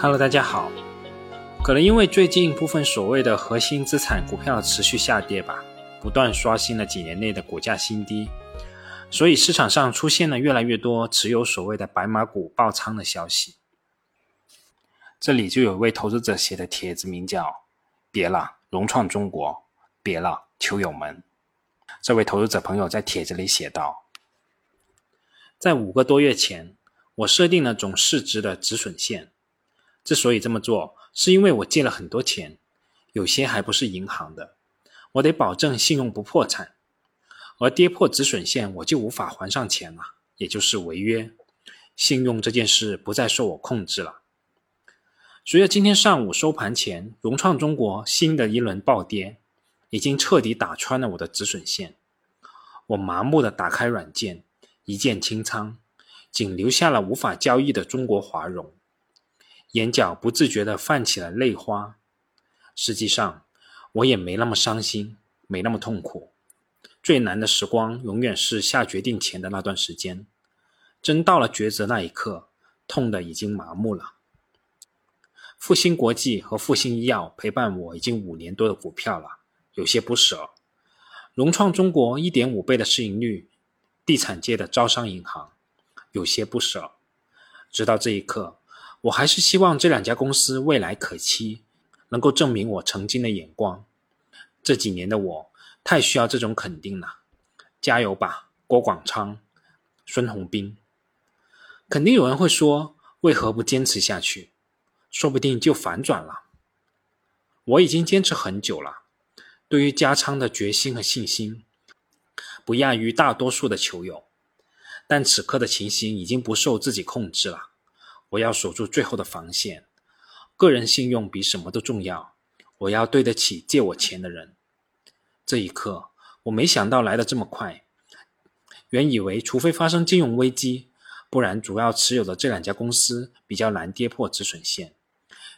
Hello，大家好。可能因为最近部分所谓的核心资产股票持续下跌吧，不断刷新了几年内的股价新低，所以市场上出现了越来越多持有所谓的白马股爆仓的消息。这里就有位投资者写的帖子，名叫“别了，融创中国，别了，球友们”。这位投资者朋友在帖子里写道：“在五个多月前，我设定了总市值的止损线。”之所以这么做，是因为我借了很多钱，有些还不是银行的，我得保证信用不破产，而跌破止损线，我就无法还上钱了，也就是违约，信用这件事不再受我控制了。随着今天上午收盘前，融创中国新的一轮暴跌，已经彻底打穿了我的止损线，我麻木的打开软件，一键清仓，仅留下了无法交易的中国华融。眼角不自觉地泛起了泪花。实际上，我也没那么伤心，没那么痛苦。最难的时光，永远是下决定前的那段时间。真到了抉择那一刻，痛的已经麻木了。复兴国际和复兴医药陪伴我已经五年多的股票了，有些不舍。融创中国一点五倍的市盈率，地产界的招商银行，有些不舍。直到这一刻。我还是希望这两家公司未来可期，能够证明我曾经的眼光。这几年的我太需要这种肯定了，加油吧，郭广昌、孙宏斌。肯定有人会说，为何不坚持下去？说不定就反转了。我已经坚持很久了，对于加仓的决心和信心，不亚于大多数的球友。但此刻的情形已经不受自己控制了。我要守住最后的防线，个人信用比什么都重要。我要对得起借我钱的人。这一刻，我没想到来的这么快。原以为除非发生金融危机，不然主要持有的这两家公司比较难跌破止损线。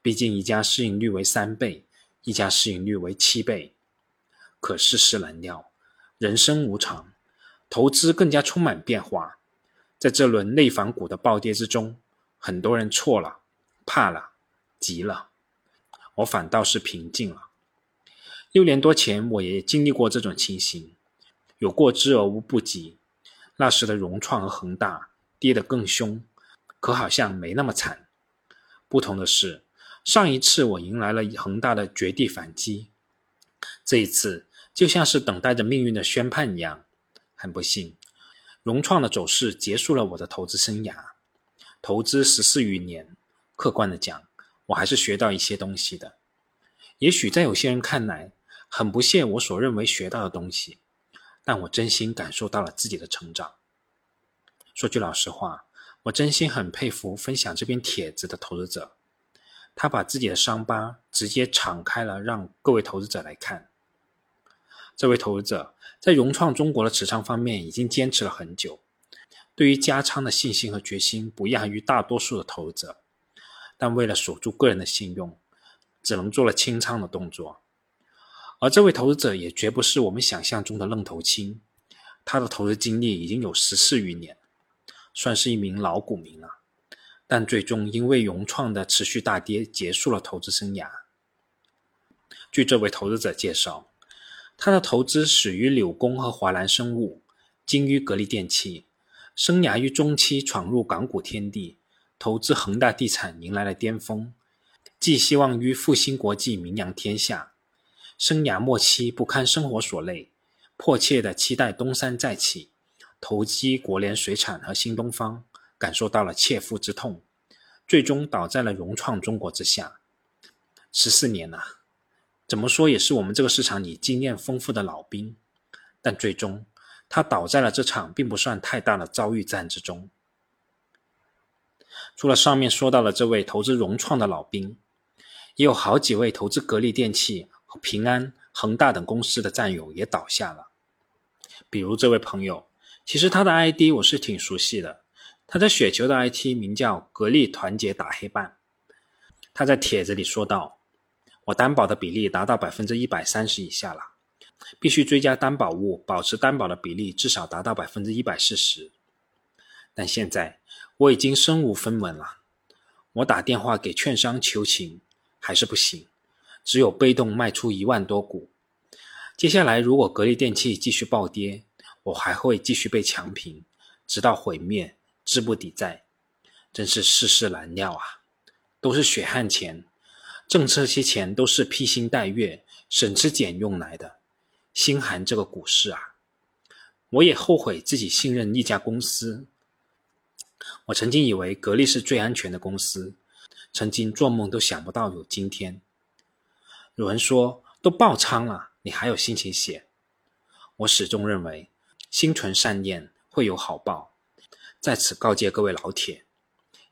毕竟一家市盈率为三倍，一家市盈率为七倍。可世事难料，人生无常，投资更加充满变化。在这轮内房股的暴跌之中。很多人错了，怕了，急了，我反倒是平静了。六年多前，我也经历过这种情形，有过之而无不及。那时的融创和恒大跌得更凶，可好像没那么惨。不同的是，上一次我迎来了恒大的绝地反击，这一次就像是等待着命运的宣判一样。很不幸，融创的走势结束了我的投资生涯。投资十四余年，客观的讲，我还是学到一些东西的。也许在有些人看来，很不屑我所认为学到的东西，但我真心感受到了自己的成长。说句老实话，我真心很佩服分享这篇帖子的投资者，他把自己的伤疤直接敞开了，让各位投资者来看。这位投资者在融创中国的持仓方面已经坚持了很久。对于加仓的信心和决心不亚于大多数的投资者，但为了守住个人的信用，只能做了清仓的动作。而这位投资者也绝不是我们想象中的愣头青，他的投资经历已经有十四余年，算是一名老股民了。但最终因为融创的持续大跌，结束了投资生涯。据这位投资者介绍，他的投资始于柳工和华南生物，精于格力电器。生涯于中期闯入港股天地，投资恒大地产迎来了巅峰，寄希望于复兴国际名扬天下。生涯末期不堪生活所累，迫切的期待东山再起，投机国联水产和新东方，感受到了切肤之痛，最终倒在了融创中国之下。十四年呐，怎么说也是我们这个市场里经验丰富的老兵，但最终。他倒在了这场并不算太大的遭遇战之中。除了上面说到的这位投资融创的老兵，也有好几位投资格力电器和平安、恒大等公司的战友也倒下了。比如这位朋友，其实他的 ID 我是挺熟悉的，他在雪球的 IT 名叫“格力团结打黑办”。他在帖子里说道：“我担保的比例达到百分之一百三十以下了。”必须追加担保物，保持担保的比例至少达到百分之一百四十。但现在我已经身无分文了，我打电话给券商求情，还是不行，只有被动卖出一万多股。接下来如果格力电器继续暴跌，我还会继续被强平，直到毁灭，资不抵债。真是世事难料啊！都是血汗钱，挣这些钱都是披星戴月、省吃俭用来的，心寒这个股市啊！我也后悔自己信任一家公司。我曾经以为格力是最安全的公司，曾经做梦都想不到有今天。有人说都爆仓了，你还有心情写？我始终认为，心存善念会有好报。在此告诫各位老铁。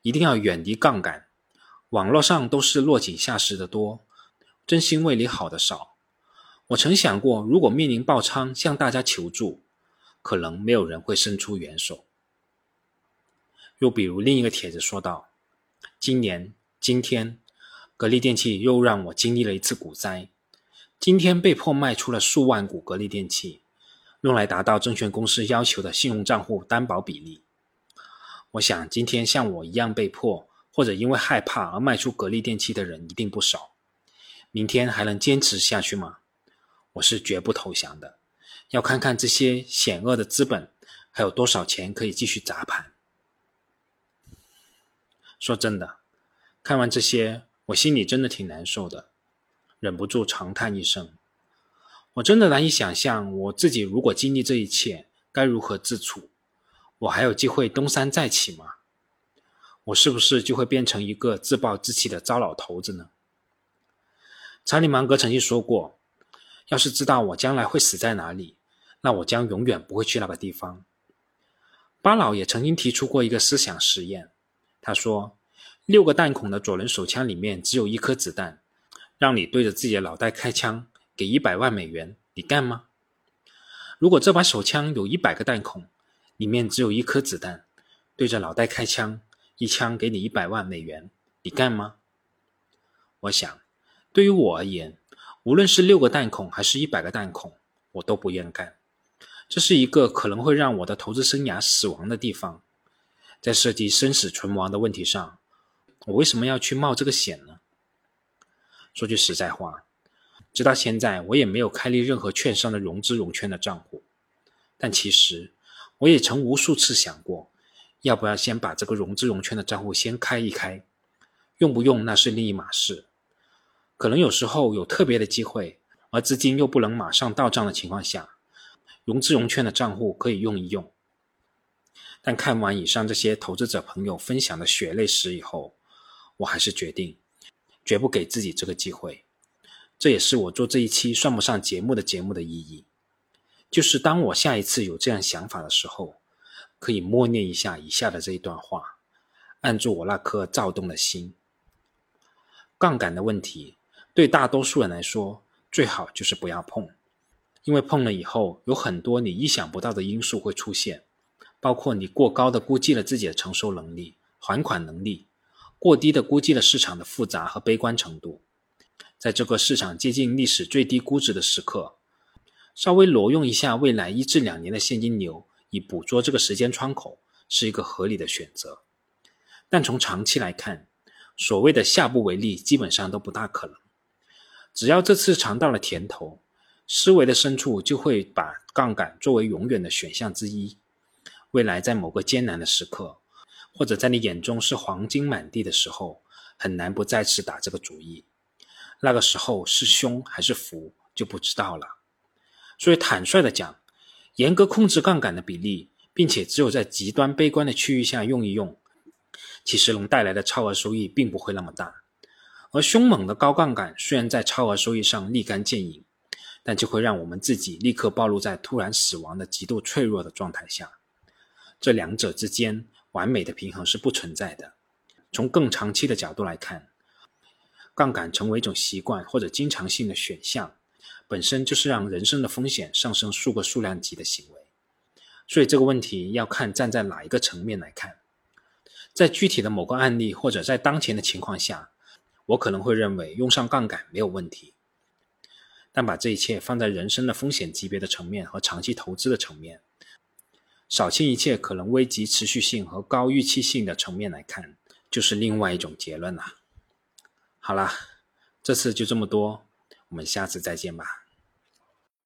一定要远离杠杆，网络上都是落井下石的多，真心为你好的少。我曾想过，如果面临爆仓向大家求助，可能没有人会伸出援手。又比如另一个帖子说道：“今年今天，格力电器又让我经历了一次股灾，今天被迫卖出了数万股格力电器，用来达到证券公司要求的信用账户担保比例。”我想，今天像我一样被迫或者因为害怕而卖出格力电器的人一定不少。明天还能坚持下去吗？我是绝不投降的。要看看这些险恶的资本还有多少钱可以继续砸盘。说真的，看完这些，我心里真的挺难受的，忍不住长叹一声。我真的难以想象，我自己如果经历这一切，该如何自处。我还有机会东山再起吗？我是不是就会变成一个自暴自弃的糟老头子呢？查理芒格曾经说过：“要是知道我将来会死在哪里，那我将永远不会去那个地方。”巴老也曾经提出过一个思想实验，他说：“六个弹孔的左轮手枪里面只有一颗子弹，让你对着自己的脑袋开枪，给一百万美元，你干吗？如果这把手枪有一百个弹孔？”里面只有一颗子弹，对着脑袋开枪，一枪给你一百万美元，你干吗？我想，对于我而言，无论是六个弹孔还是一百个弹孔，我都不愿干。这是一个可能会让我的投资生涯死亡的地方。在涉及生死存亡的问题上，我为什么要去冒这个险呢？说句实在话，直到现在，我也没有开立任何券商的融资融券的账户，但其实。我也曾无数次想过，要不要先把这个融资融券的账户先开一开，用不用那是另一码事。可能有时候有特别的机会，而资金又不能马上到账的情况下，融资融券的账户可以用一用。但看完以上这些投资者朋友分享的血泪史以后，我还是决定，绝不给自己这个机会。这也是我做这一期算不上节目的节目的意义。就是当我下一次有这样想法的时候，可以默念一下以下的这一段话，按住我那颗躁动的心。杠杆的问题，对大多数人来说，最好就是不要碰，因为碰了以后，有很多你意想不到的因素会出现，包括你过高的估计了自己的承受能力、还款能力，过低的估计了市场的复杂和悲观程度，在这个市场接近历史最低估值的时刻。稍微挪用一下未来一至两年的现金流，以捕捉这个时间窗口，是一个合理的选择。但从长期来看，所谓的下不为例，基本上都不大可能。只要这次尝到了甜头，思维的深处就会把杠杆作为永远的选项之一。未来在某个艰难的时刻，或者在你眼中是黄金满地的时候，很难不再次打这个主意。那个时候是凶还是福，就不知道了。所以，坦率的讲，严格控制杠杆的比例，并且只有在极端悲观的区域下用一用，其实能带来的超额收益并不会那么大。而凶猛的高杠杆虽然在超额收益上立竿见影，但就会让我们自己立刻暴露在突然死亡的极度脆弱的状态下。这两者之间完美的平衡是不存在的。从更长期的角度来看，杠杆成为一种习惯或者经常性的选项。本身就是让人生的风险上升数个数量级的行为，所以这个问题要看站在哪一个层面来看。在具体的某个案例或者在当前的情况下，我可能会认为用上杠杆没有问题。但把这一切放在人生的风险级别的层面和长期投资的层面，扫清一切可能危及持续性和高预期性的层面来看，就是另外一种结论了。好啦，这次就这么多，我们下次再见吧。